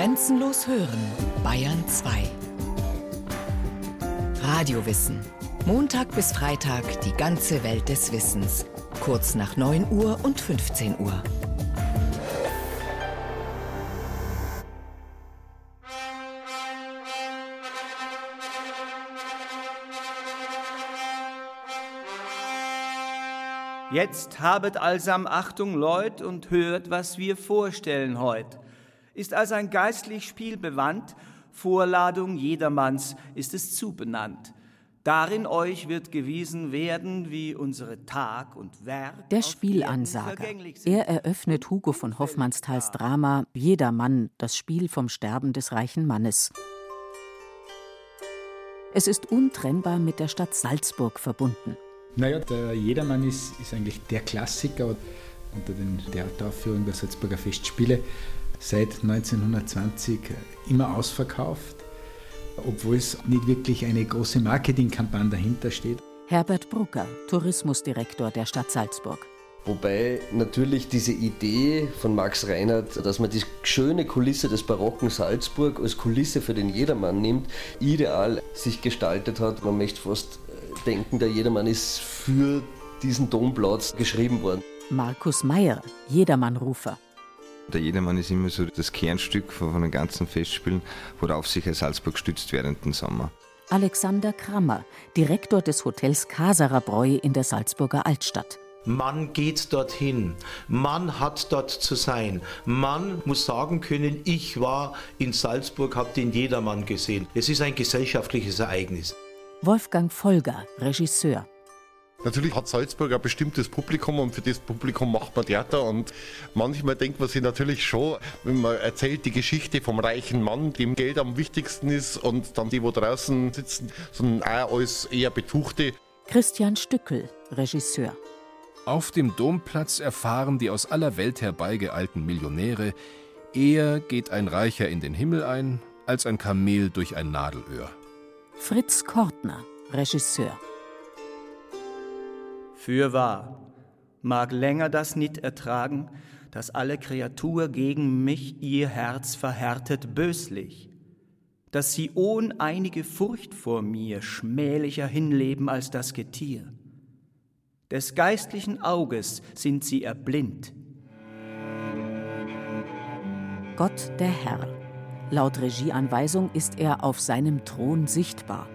Grenzenlos hören, Bayern 2. Radiowissen. Montag bis Freitag die ganze Welt des Wissens. Kurz nach 9 Uhr und 15 Uhr. Jetzt habet allsam Achtung, Leut, und hört, was wir vorstellen heut. Ist als ein geistlich Spiel bewandt, Vorladung jedermanns ist es zubenannt. Darin euch wird gewiesen werden, wie unsere Tag und Werk. Der Spielansager. Er eröffnet Hugo von Hoffmannsthals Drama Jedermann, das Spiel vom Sterben des reichen Mannes. Es ist untrennbar mit der Stadt Salzburg verbunden. Naja, der Jedermann ist, ist eigentlich der Klassiker unter den Theateraufführungen der Salzburger Festspiele. Seit 1920 immer ausverkauft, obwohl es nicht wirklich eine große Marketingkampagne dahinter steht. Herbert Brucker, Tourismusdirektor der Stadt Salzburg. Wobei natürlich diese Idee von Max Reinhardt, dass man die schöne Kulisse des barocken Salzburg als Kulisse für den Jedermann nimmt, ideal sich gestaltet hat. Man möchte fast denken, der Jedermann ist für diesen Domplatz geschrieben worden. Markus Meyer, Jedermannrufer. Der Jedermann ist immer so das Kernstück von, den ganzen Festspielen, worauf sich Salzburg stützt während dem Sommer. Alexander Krammer, Direktor des Hotels Kaserer Bräu in der Salzburger Altstadt. Man geht dorthin. Man hat dort zu sein. Man muss sagen können, ich war in Salzburg, habe den Jedermann gesehen. Es ist ein gesellschaftliches Ereignis. Wolfgang Folger, Regisseur. Natürlich hat Salzburg ein bestimmtes Publikum und für das Publikum macht man Theater und manchmal denkt man sich natürlich schon, wenn man erzählt die Geschichte vom reichen Mann, dem Geld am wichtigsten ist und dann die, wo draußen sitzen, sondern auch als eher Betuchte. Christian Stückel, Regisseur. Auf dem Domplatz erfahren die aus aller Welt herbeigeeilten Millionäre, eher geht ein Reicher in den Himmel ein, als ein Kamel durch ein Nadelöhr. Fritz Kortner, Regisseur. Fürwahr, mag länger das nicht ertragen, dass alle Kreatur gegen mich ihr Herz verhärtet böslich, dass sie ohn einige Furcht vor mir schmählicher hinleben als das Getier. Des geistlichen Auges sind sie erblind. Gott der Herr Laut Regieanweisung ist er auf seinem Thron sichtbar.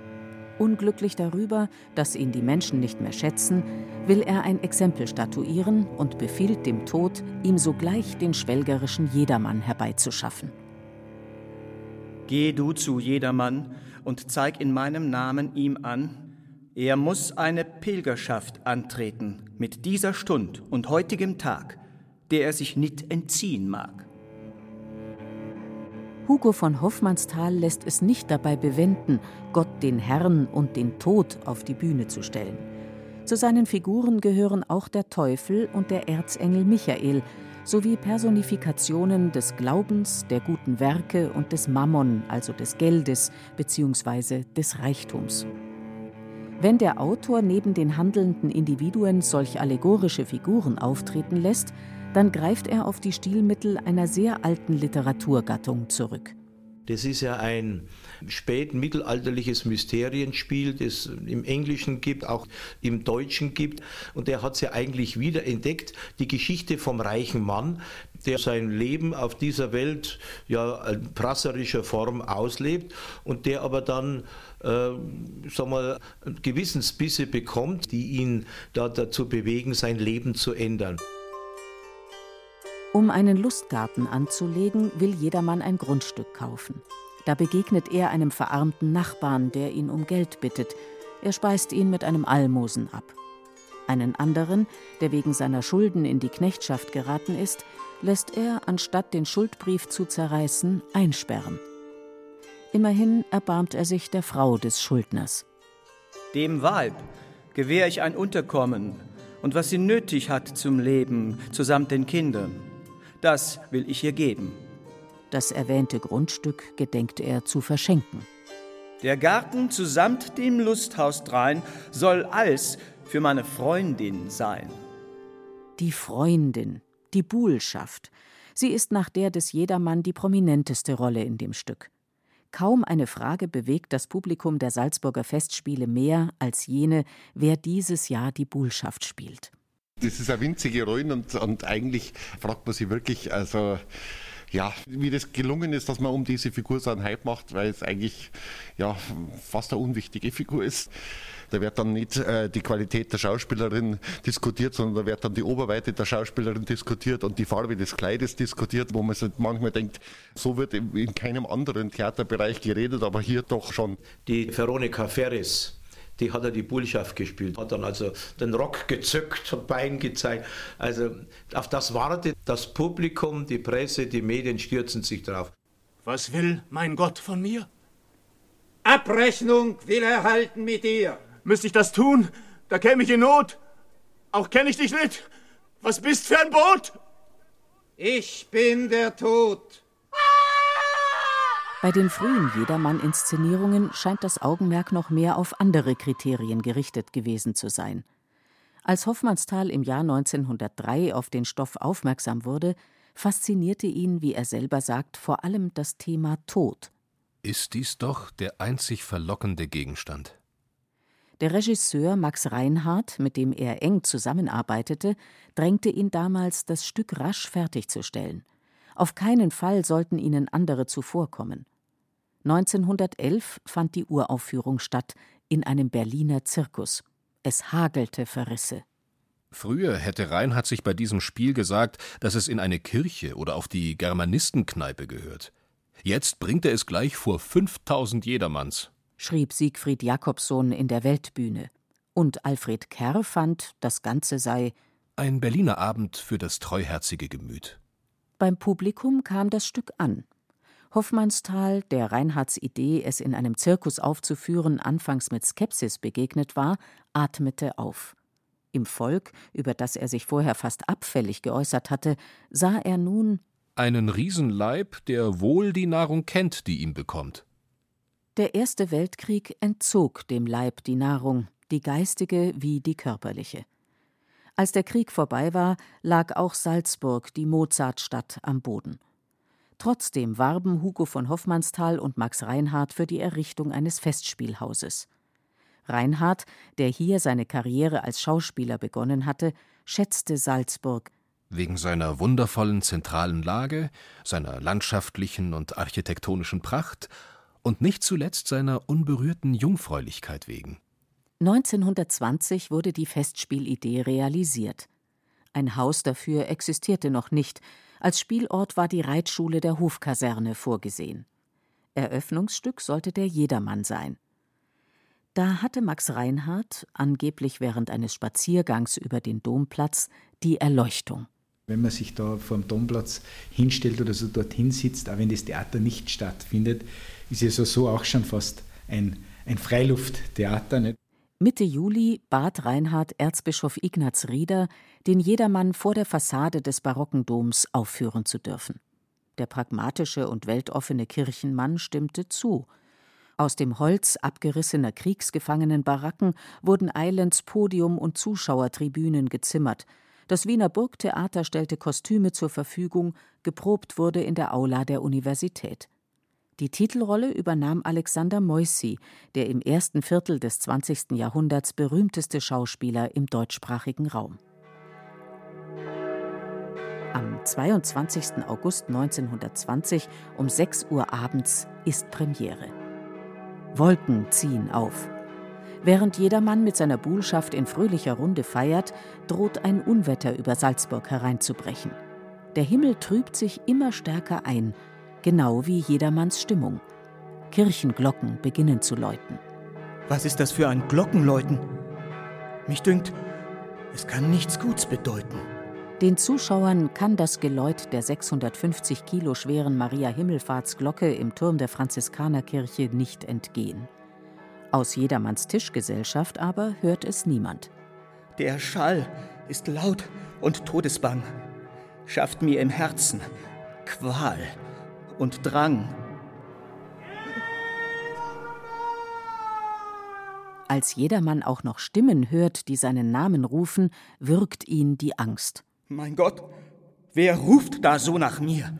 Unglücklich darüber, dass ihn die Menschen nicht mehr schätzen, will er ein Exempel statuieren und befiehlt dem Tod, ihm sogleich den schwelgerischen Jedermann herbeizuschaffen. Geh du zu Jedermann und zeig in meinem Namen ihm an, er muss eine Pilgerschaft antreten mit dieser Stund und heutigem Tag, der er sich nicht entziehen mag. Hugo von Hoffmannsthal lässt es nicht dabei bewenden, Gott den Herrn und den Tod auf die Bühne zu stellen. Zu seinen Figuren gehören auch der Teufel und der Erzengel Michael sowie Personifikationen des Glaubens, der guten Werke und des Mammon, also des Geldes bzw. des Reichtums. Wenn der Autor neben den handelnden Individuen solch allegorische Figuren auftreten lässt, dann greift er auf die Stilmittel einer sehr alten Literaturgattung zurück. Das ist ja ein spätmittelalterliches Mysterienspiel, das im Englischen gibt, auch im Deutschen gibt. Und der hat es ja eigentlich wiederentdeckt, die Geschichte vom reichen Mann, der sein Leben auf dieser Welt ja in prasserischer Form auslebt und der aber dann äh, sag mal, Gewissensbisse bekommt, die ihn da dazu bewegen, sein Leben zu ändern. Um einen Lustgarten anzulegen, will jedermann ein Grundstück kaufen. Da begegnet er einem verarmten Nachbarn, der ihn um Geld bittet. Er speist ihn mit einem Almosen ab. Einen anderen, der wegen seiner Schulden in die Knechtschaft geraten ist, lässt er, anstatt den Schuldbrief zu zerreißen, einsperren. Immerhin erbarmt er sich der Frau des Schuldners. Dem Weib gewähre ich ein Unterkommen und was sie nötig hat zum Leben, zusamt den Kindern das will ich ihr geben. Das erwähnte Grundstück gedenkt er zu verschenken. Der Garten zusamt dem Lusthaus drein soll alles für meine Freundin sein. Die Freundin, die Buhlschaft. Sie ist nach der des Jedermann die prominenteste Rolle in dem Stück. Kaum eine Frage bewegt das Publikum der Salzburger Festspiele mehr als jene, wer dieses Jahr die Buhlschaft spielt. Das ist eine winzige Rolle und, und eigentlich fragt man sich wirklich, also ja, wie das gelungen ist, dass man um diese Figur so einen Hype macht, weil es eigentlich ja, fast eine unwichtige Figur ist. Da wird dann nicht äh, die Qualität der Schauspielerin diskutiert, sondern da wird dann die Oberweite der Schauspielerin diskutiert und die Farbe des Kleides diskutiert, wo man sich manchmal denkt, so wird in keinem anderen Theaterbereich geredet, aber hier doch schon. Die Veronika Ferris die hat er die Bullschaft gespielt, hat dann also den Rock gezückt, hat Bein gezeigt. Also auf das wartet das Publikum, die Presse, die Medien stürzen sich drauf. Was will mein Gott von mir? Abrechnung will er halten mit dir. Müsste ich das tun? Da käme ich in Not. Auch kenne ich dich nicht. Was bist für ein Boot? Ich bin der Tod. Bei den frühen Jedermann-Inszenierungen scheint das Augenmerk noch mehr auf andere Kriterien gerichtet gewesen zu sein. Als Hoffmannsthal im Jahr 1903 auf den Stoff aufmerksam wurde, faszinierte ihn, wie er selber sagt, vor allem das Thema Tod. Ist dies doch der einzig verlockende Gegenstand? Der Regisseur Max Reinhardt, mit dem er eng zusammenarbeitete, drängte ihn damals, das Stück rasch fertigzustellen. Auf keinen Fall sollten ihnen andere zuvorkommen. 1911 fand die Uraufführung statt in einem Berliner Zirkus. Es hagelte Verrisse. Früher hätte Reinhardt sich bei diesem Spiel gesagt, dass es in eine Kirche oder auf die Germanistenkneipe gehört. Jetzt bringt er es gleich vor 5000 Jedermanns schrieb Siegfried Jakobsohn in der Weltbühne. Und Alfred Kerr fand, das Ganze sei ein Berliner Abend für das treuherzige Gemüt. Beim Publikum kam das Stück an. Hoffmannsthal, der Reinhards Idee, es in einem Zirkus aufzuführen, anfangs mit Skepsis begegnet war, atmete auf. Im Volk, über das er sich vorher fast abfällig geäußert hatte, sah er nun einen Riesenleib, der wohl die Nahrung kennt, die ihm bekommt. Der Erste Weltkrieg entzog dem Leib die Nahrung, die geistige wie die körperliche. Als der Krieg vorbei war, lag auch Salzburg, die Mozartstadt, am Boden. Trotzdem warben Hugo von Hoffmannsthal und Max Reinhardt für die Errichtung eines Festspielhauses. Reinhardt, der hier seine Karriere als Schauspieler begonnen hatte, schätzte Salzburg. Wegen seiner wundervollen zentralen Lage, seiner landschaftlichen und architektonischen Pracht und nicht zuletzt seiner unberührten Jungfräulichkeit wegen. 1920 wurde die Festspielidee realisiert. Ein Haus dafür existierte noch nicht, als Spielort war die Reitschule der Hofkaserne vorgesehen. Eröffnungsstück sollte der Jedermann sein. Da hatte Max Reinhardt, angeblich während eines Spaziergangs über den Domplatz, die Erleuchtung. Wenn man sich da vor dem Domplatz hinstellt oder so dorthin sitzt, auch wenn das Theater nicht stattfindet, ist es ja so auch schon fast ein, ein Freilufttheater. Nicht? Mitte Juli bat Reinhard Erzbischof Ignaz Rieder, den Jedermann vor der Fassade des barocken Doms aufführen zu dürfen. Der pragmatische und weltoffene Kirchenmann stimmte zu. Aus dem Holz abgerissener Kriegsgefangenenbaracken wurden Eilends Podium und Zuschauertribünen gezimmert. Das Wiener Burgtheater stellte Kostüme zur Verfügung, geprobt wurde in der Aula der Universität. Die Titelrolle übernahm Alexander Moissy, der im ersten Viertel des 20. Jahrhunderts berühmteste Schauspieler im deutschsprachigen Raum. Am 22. August 1920 um 6 Uhr abends ist Premiere. Wolken ziehen auf. Während jedermann mit seiner Buhlschaft in fröhlicher Runde feiert, droht ein Unwetter über Salzburg hereinzubrechen. Der Himmel trübt sich immer stärker ein genau wie jedermanns Stimmung. Kirchenglocken beginnen zu läuten. Was ist das für ein Glockenläuten? Mich dünkt, es kann nichts Guts bedeuten. Den Zuschauern kann das Geläut der 650 Kilo schweren Maria Himmelfahrtsglocke im Turm der Franziskanerkirche nicht entgehen. Aus jedermanns Tischgesellschaft aber hört es niemand. Der Schall ist laut und todesbang, schafft mir im Herzen Qual und Drang. Als jedermann auch noch Stimmen hört, die seinen Namen rufen, würgt ihn die Angst. Mein Gott, Wer ruft da so nach mir?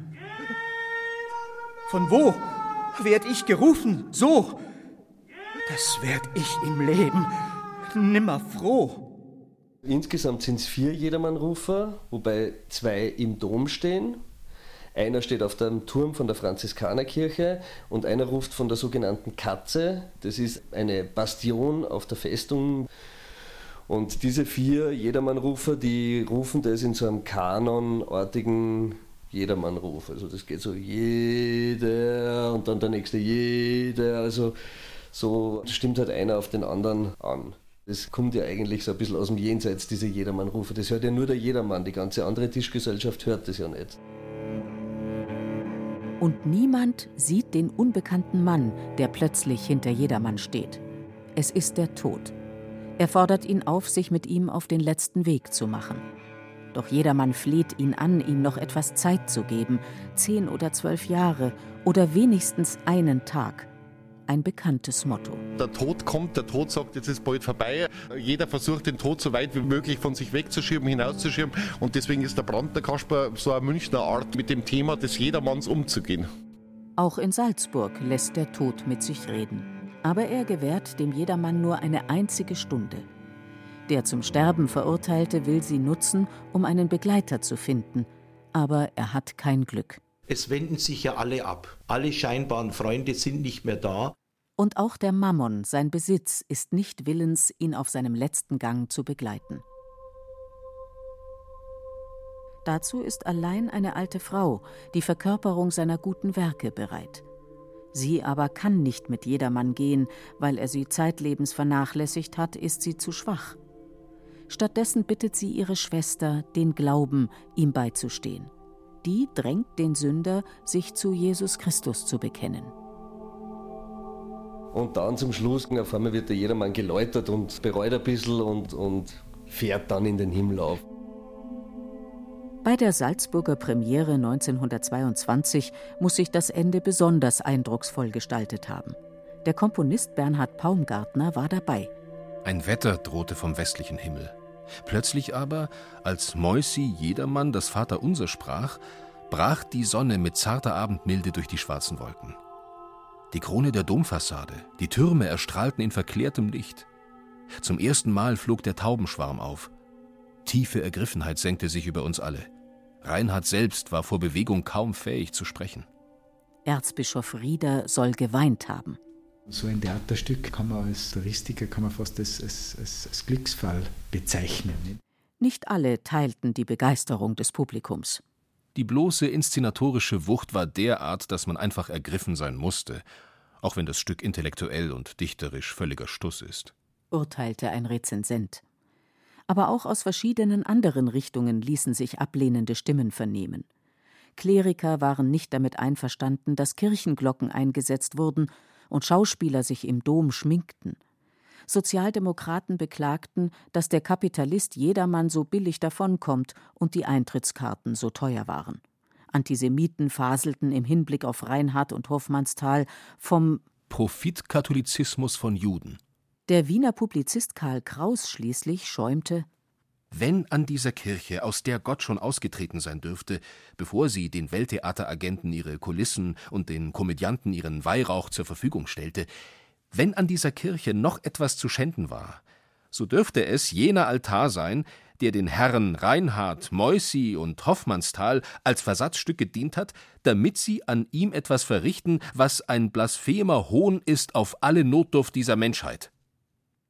Von wo werd ich gerufen? So, das werd ich im Leben nimmer froh. Insgesamt sind es vier Jedermannrufer, wobei zwei im Dom stehen. Einer steht auf dem Turm von der Franziskanerkirche und einer ruft von der sogenannten Katze. Das ist eine Bastion auf der Festung. Und diese vier Jedermannrufer, die rufen das in so einem kanonartigen Jedermannruf. Also das geht so jeder und dann der nächste jeder. Also so stimmt halt einer auf den anderen an. Das kommt ja eigentlich so ein bisschen aus dem Jenseits, diese Jedermannrufe. Das hört ja nur der Jedermann. Die ganze andere Tischgesellschaft hört das ja nicht. Und niemand sieht den unbekannten Mann, der plötzlich hinter Jedermann steht. Es ist der Tod. Er fordert ihn auf, sich mit ihm auf den letzten Weg zu machen. Doch jedermann fleht ihn an, ihm noch etwas Zeit zu geben, zehn oder zwölf Jahre oder wenigstens einen Tag ein bekanntes Motto. Der Tod kommt, der Tod sagt, jetzt ist bald vorbei. Jeder versucht, den Tod so weit wie möglich von sich wegzuschieben, hinauszuschieben. Und deswegen ist der Brandner Kasper so eine Münchner Art, mit dem Thema des Jedermanns umzugehen. Auch in Salzburg lässt der Tod mit sich reden. Aber er gewährt dem Jedermann nur eine einzige Stunde. Der zum Sterben Verurteilte will sie nutzen, um einen Begleiter zu finden. Aber er hat kein Glück. Es wenden sich ja alle ab. Alle scheinbaren Freunde sind nicht mehr da. Und auch der Mammon, sein Besitz, ist nicht willens, ihn auf seinem letzten Gang zu begleiten. Dazu ist allein eine alte Frau, die Verkörperung seiner guten Werke, bereit. Sie aber kann nicht mit jedermann gehen, weil er sie zeitlebens vernachlässigt hat, ist sie zu schwach. Stattdessen bittet sie ihre Schwester, den Glauben, ihm beizustehen die drängt den Sünder, sich zu Jesus Christus zu bekennen. Und dann zum Schluss, auf einmal wird der jedermann geläutert und bereut ein bisschen und, und fährt dann in den Himmel auf. Bei der Salzburger Premiere 1922 muss sich das Ende besonders eindrucksvoll gestaltet haben. Der Komponist Bernhard Paumgartner war dabei. Ein Wetter drohte vom westlichen Himmel. Plötzlich aber, als Moisi jedermann das Vaterunser sprach, brach die Sonne mit zarter Abendmilde durch die schwarzen Wolken. Die Krone der Domfassade, die Türme erstrahlten in verklärtem Licht. Zum ersten Mal flog der Taubenschwarm auf. Tiefe Ergriffenheit senkte sich über uns alle. Reinhard selbst war vor Bewegung kaum fähig zu sprechen. Erzbischof Rieder soll geweint haben. So ein Theaterstück kann man als Touristiker kann man fast als, als, als, als Glücksfall bezeichnen. Nicht alle teilten die Begeisterung des Publikums. Die bloße inszenatorische Wucht war derart, dass man einfach ergriffen sein musste, auch wenn das Stück intellektuell und dichterisch völliger Stuss ist, urteilte ein Rezensent. Aber auch aus verschiedenen anderen Richtungen ließen sich ablehnende Stimmen vernehmen. Kleriker waren nicht damit einverstanden, dass Kirchenglocken eingesetzt wurden und Schauspieler sich im Dom schminkten. Sozialdemokraten beklagten, dass der Kapitalist jedermann so billig davonkommt und die Eintrittskarten so teuer waren. Antisemiten faselten im Hinblick auf Reinhard und Hoffmannsthal vom Profitkatholizismus von Juden. Der Wiener Publizist Karl Kraus schließlich schäumte wenn an dieser Kirche, aus der Gott schon ausgetreten sein dürfte, bevor sie den Welttheateragenten ihre Kulissen und den Komödianten ihren Weihrauch zur Verfügung stellte, wenn an dieser Kirche noch etwas zu schänden war, so dürfte es jener Altar sein, der den Herren Reinhard, Moisi und Hoffmannsthal als Versatzstück gedient hat, damit sie an ihm etwas verrichten, was ein blasphemer Hohn ist auf alle Notdurft dieser Menschheit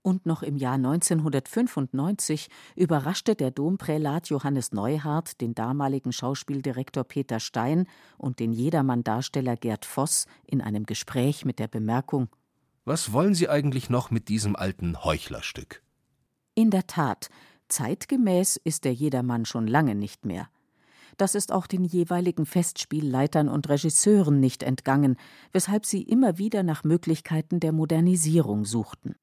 und noch im Jahr 1995 überraschte der Domprälat Johannes Neuhardt den damaligen Schauspieldirektor Peter Stein und den Jedermann-Darsteller Gerd Voss in einem Gespräch mit der Bemerkung: Was wollen Sie eigentlich noch mit diesem alten Heuchlerstück? In der Tat, zeitgemäß ist der Jedermann schon lange nicht mehr. Das ist auch den jeweiligen Festspielleitern und Regisseuren nicht entgangen, weshalb sie immer wieder nach Möglichkeiten der Modernisierung suchten.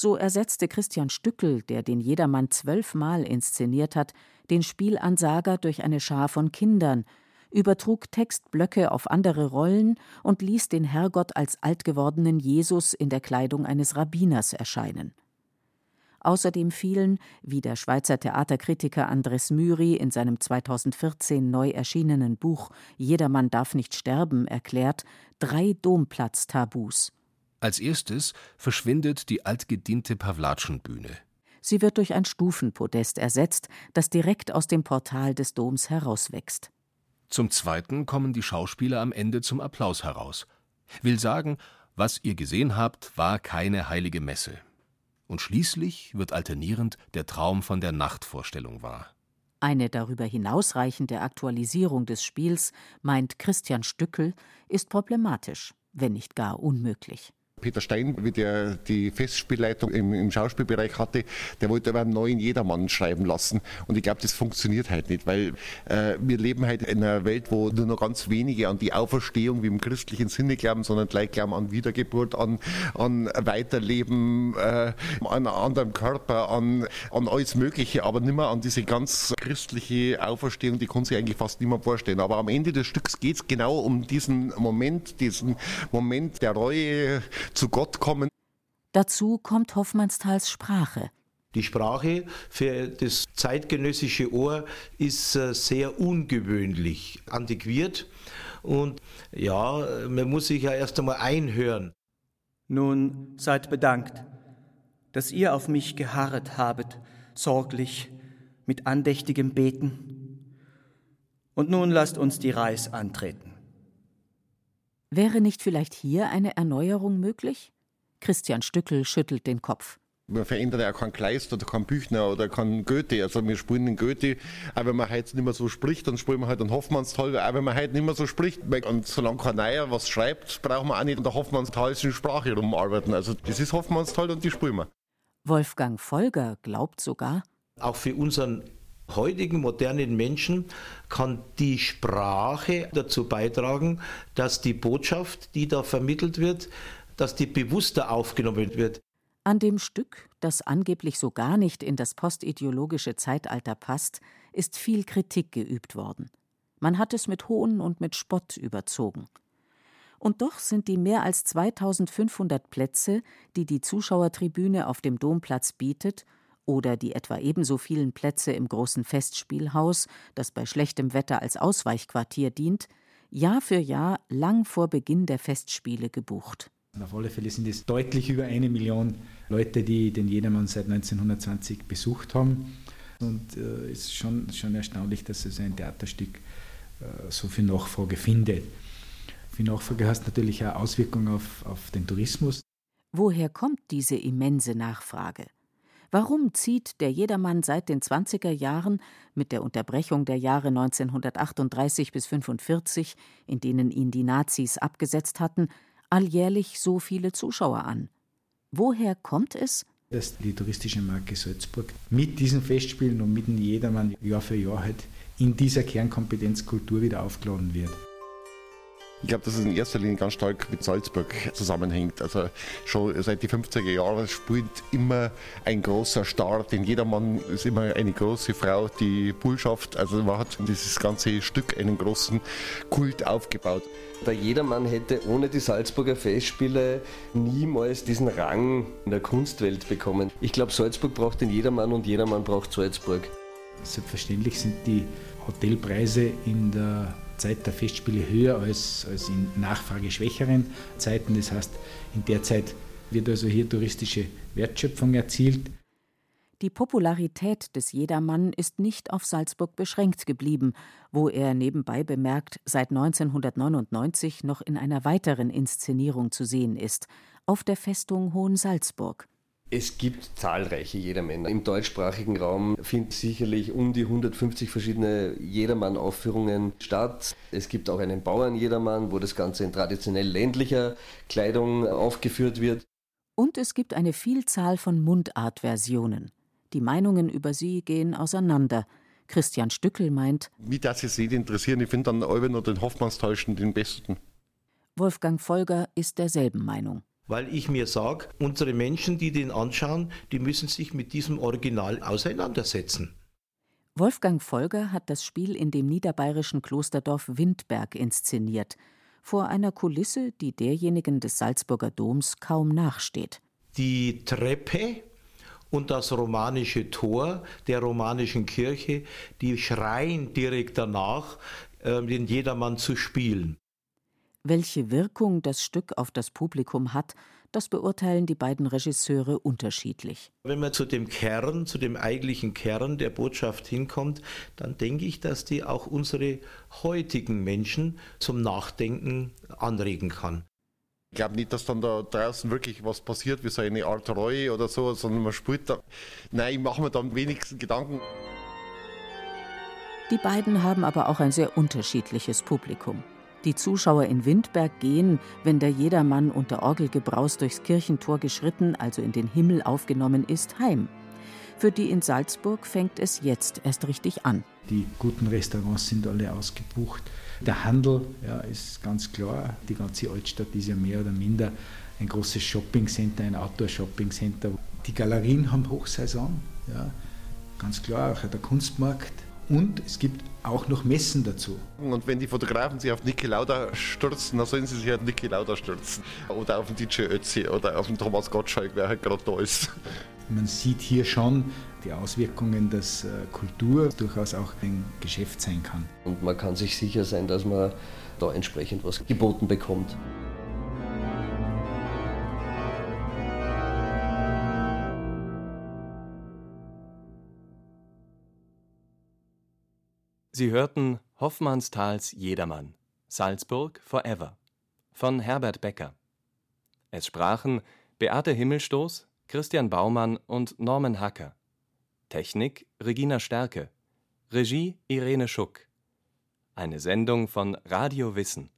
So ersetzte Christian Stückel, der den Jedermann zwölfmal inszeniert hat, den Spielansager durch eine Schar von Kindern, übertrug Textblöcke auf andere Rollen und ließ den Herrgott als altgewordenen Jesus in der Kleidung eines Rabbiners erscheinen. Außerdem fielen, wie der Schweizer Theaterkritiker Andres Myri in seinem 2014 neu erschienenen Buch Jedermann darf nicht sterben erklärt, drei Domplatztabus. Als erstes verschwindet die altgediente Pawlatschenbühne. Sie wird durch ein Stufenpodest ersetzt, das direkt aus dem Portal des Doms herauswächst. Zum Zweiten kommen die Schauspieler am Ende zum Applaus heraus. Will sagen, was ihr gesehen habt, war keine heilige Messe. Und schließlich wird alternierend der Traum von der Nachtvorstellung wahr. Eine darüber hinausreichende Aktualisierung des Spiels, meint Christian Stückel, ist problematisch, wenn nicht gar unmöglich. Peter Stein, wie der die Festspielleitung im, im, Schauspielbereich hatte, der wollte aber einen neuen Jedermann schreiben lassen. Und ich glaube, das funktioniert halt nicht, weil äh, wir leben halt in einer Welt, wo nur noch ganz wenige an die Auferstehung wie im christlichen Sinne glauben, sondern gleich glauben an Wiedergeburt, an, an Weiterleben, äh, an einen anderen Körper, an, an alles Mögliche, aber nicht mehr an diese ganz christliche Auferstehung, die kann sich eigentlich fast niemand vorstellen. Aber am Ende des Stücks geht es genau um diesen Moment, diesen Moment der Reue, zu Gott kommen. Dazu kommt Hoffmannsthals Sprache. Die Sprache für das zeitgenössische Ohr ist äh, sehr ungewöhnlich, antiquiert und ja, man muss sich ja erst einmal einhören. Nun seid bedankt, dass ihr auf mich geharret habet, sorglich, mit andächtigem Beten. Und nun lasst uns die Reis antreten. Wäre nicht vielleicht hier eine Erneuerung möglich? Christian Stückel schüttelt den Kopf. Man verändert ja keinen Kleist oder keinen Büchner oder keinen Goethe. Also wir spielen den Goethe, auch wenn man heute nicht mehr so spricht, dann spielen wir halt einen Hoffmannsthal, auch wenn man heute nicht mehr so spricht. Und solange kein Neuer was schreibt, brauchen wir auch nicht an der Hoffmannstalischen Sprache rumarbeiten. Also das ist Hoffmannsthal und die spielen wir. Wolfgang Folger glaubt sogar, auch für unseren heutigen modernen Menschen kann die Sprache dazu beitragen, dass die Botschaft, die da vermittelt wird, dass die bewusster aufgenommen wird. An dem Stück, das angeblich so gar nicht in das postideologische Zeitalter passt, ist viel Kritik geübt worden. Man hat es mit Hohn und mit Spott überzogen. Und doch sind die mehr als 2500 Plätze, die die Zuschauertribüne auf dem Domplatz bietet, oder die etwa ebenso vielen Plätze im großen Festspielhaus, das bei schlechtem Wetter als Ausweichquartier dient, Jahr für Jahr lang vor Beginn der Festspiele gebucht. Auf alle Fälle sind es deutlich über eine Million Leute, die den Jedermann seit 1920 besucht haben. Und es äh, ist schon, schon erstaunlich, dass es ein Theaterstück äh, so viel Nachfrage findet. Viel Nachfrage hat natürlich auch Auswirkungen auf, auf den Tourismus. Woher kommt diese immense Nachfrage? Warum zieht der Jedermann seit den 20er Jahren mit der Unterbrechung der Jahre 1938 bis 45, in denen ihn die Nazis abgesetzt hatten, alljährlich so viele Zuschauer an? Woher kommt es? Dass die touristische Marke Salzburg mit diesen Festspielen und mit dem Jedermann Jahr für Jahr halt in dieser Kernkompetenz Kultur wieder aufgeladen wird. Ich glaube, dass es in erster Linie ganz stark mit Salzburg zusammenhängt. Also schon seit die 50er Jahren spielt immer ein großer Star, denn jedermann ist immer eine große Frau, die Bullschaft. Also man hat dieses ganze Stück einen großen Kult aufgebaut. Der Jedermann hätte ohne die Salzburger Festspiele niemals diesen Rang in der Kunstwelt bekommen. Ich glaube, Salzburg braucht den Jedermann und jedermann braucht Salzburg. Selbstverständlich sind die Hotelpreise in der Zeit der Festspiele höher als, als in nachfrageschwächeren Zeiten. Das heißt, in der Zeit wird also hier touristische Wertschöpfung erzielt. Die Popularität des Jedermann ist nicht auf Salzburg beschränkt geblieben, wo er nebenbei bemerkt seit 1999 noch in einer weiteren Inszenierung zu sehen ist, auf der Festung Hohensalzburg. Es gibt zahlreiche Jedermänner. Im deutschsprachigen Raum finden sicherlich um die 150 verschiedene Jedermann-Aufführungen statt. Es gibt auch einen Bauern-Jedermann, wo das Ganze in traditionell ländlicher Kleidung aufgeführt wird. Und es gibt eine Vielzahl von Mundart-Versionen. Die Meinungen über sie gehen auseinander. Christian Stückel meint, wie das es nicht interessieren, ich finde dann Euben oder den Hoffmannstäuschen den besten. Wolfgang Folger ist derselben Meinung weil ich mir sage, unsere Menschen, die den anschauen, die müssen sich mit diesem Original auseinandersetzen. Wolfgang Folger hat das Spiel in dem niederbayerischen Klosterdorf Windberg inszeniert, vor einer Kulisse, die derjenigen des Salzburger Doms kaum nachsteht. Die Treppe und das romanische Tor der romanischen Kirche, die schreien direkt danach, äh, den Jedermann zu spielen. Welche Wirkung das Stück auf das Publikum hat, das beurteilen die beiden Regisseure unterschiedlich. Wenn man zu dem Kern, zu dem eigentlichen Kern der Botschaft hinkommt, dann denke ich, dass die auch unsere heutigen Menschen zum Nachdenken anregen kann. Ich glaube nicht, dass dann da draußen wirklich was passiert, wie so eine Art Reue oder so, sondern man spielt da. Nein, ich mache mir dann wenigstens Gedanken. Die beiden haben aber auch ein sehr unterschiedliches Publikum. Die Zuschauer in Windberg gehen, wenn der Jedermann unter Orgelgebraus durchs Kirchentor geschritten, also in den Himmel aufgenommen ist, heim. Für die in Salzburg fängt es jetzt erst richtig an. Die guten Restaurants sind alle ausgebucht. Der Handel ja, ist ganz klar. Die ganze Altstadt ist ja mehr oder minder ein großes Shoppingcenter, ein Outdoor-Shoppingcenter. Die Galerien haben Hochsaison, ja, ganz klar, auch der Kunstmarkt. Und es gibt auch noch Messen dazu. Und wenn die Fotografen sich auf Niki Lauda stürzen, dann sollen sie sich auf Niki Lauda stürzen. Oder auf den DJ Ötzi oder auf den Thomas Gottschalk, wer halt gerade da ist. Man sieht hier schon die Auswirkungen, dass äh, Kultur durchaus auch ein Geschäft sein kann. Und man kann sich sicher sein, dass man da entsprechend was geboten bekommt. Sie hörten Hoffmannsthals Jedermann, Salzburg Forever von Herbert Becker. Es sprachen Beate Himmelstoß, Christian Baumann und Norman Hacker. Technik Regina Stärke. Regie Irene Schuck. Eine Sendung von Radio Wissen.